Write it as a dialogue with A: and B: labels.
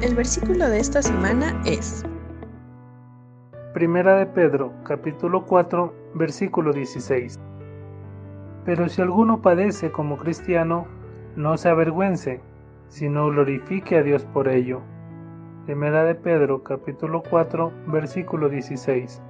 A: El versículo de esta semana es
B: Primera de Pedro, capítulo 4, versículo 16. Pero si alguno padece como cristiano, no se avergüence, sino glorifique a Dios por ello. Primera de Pedro, capítulo 4, versículo 16.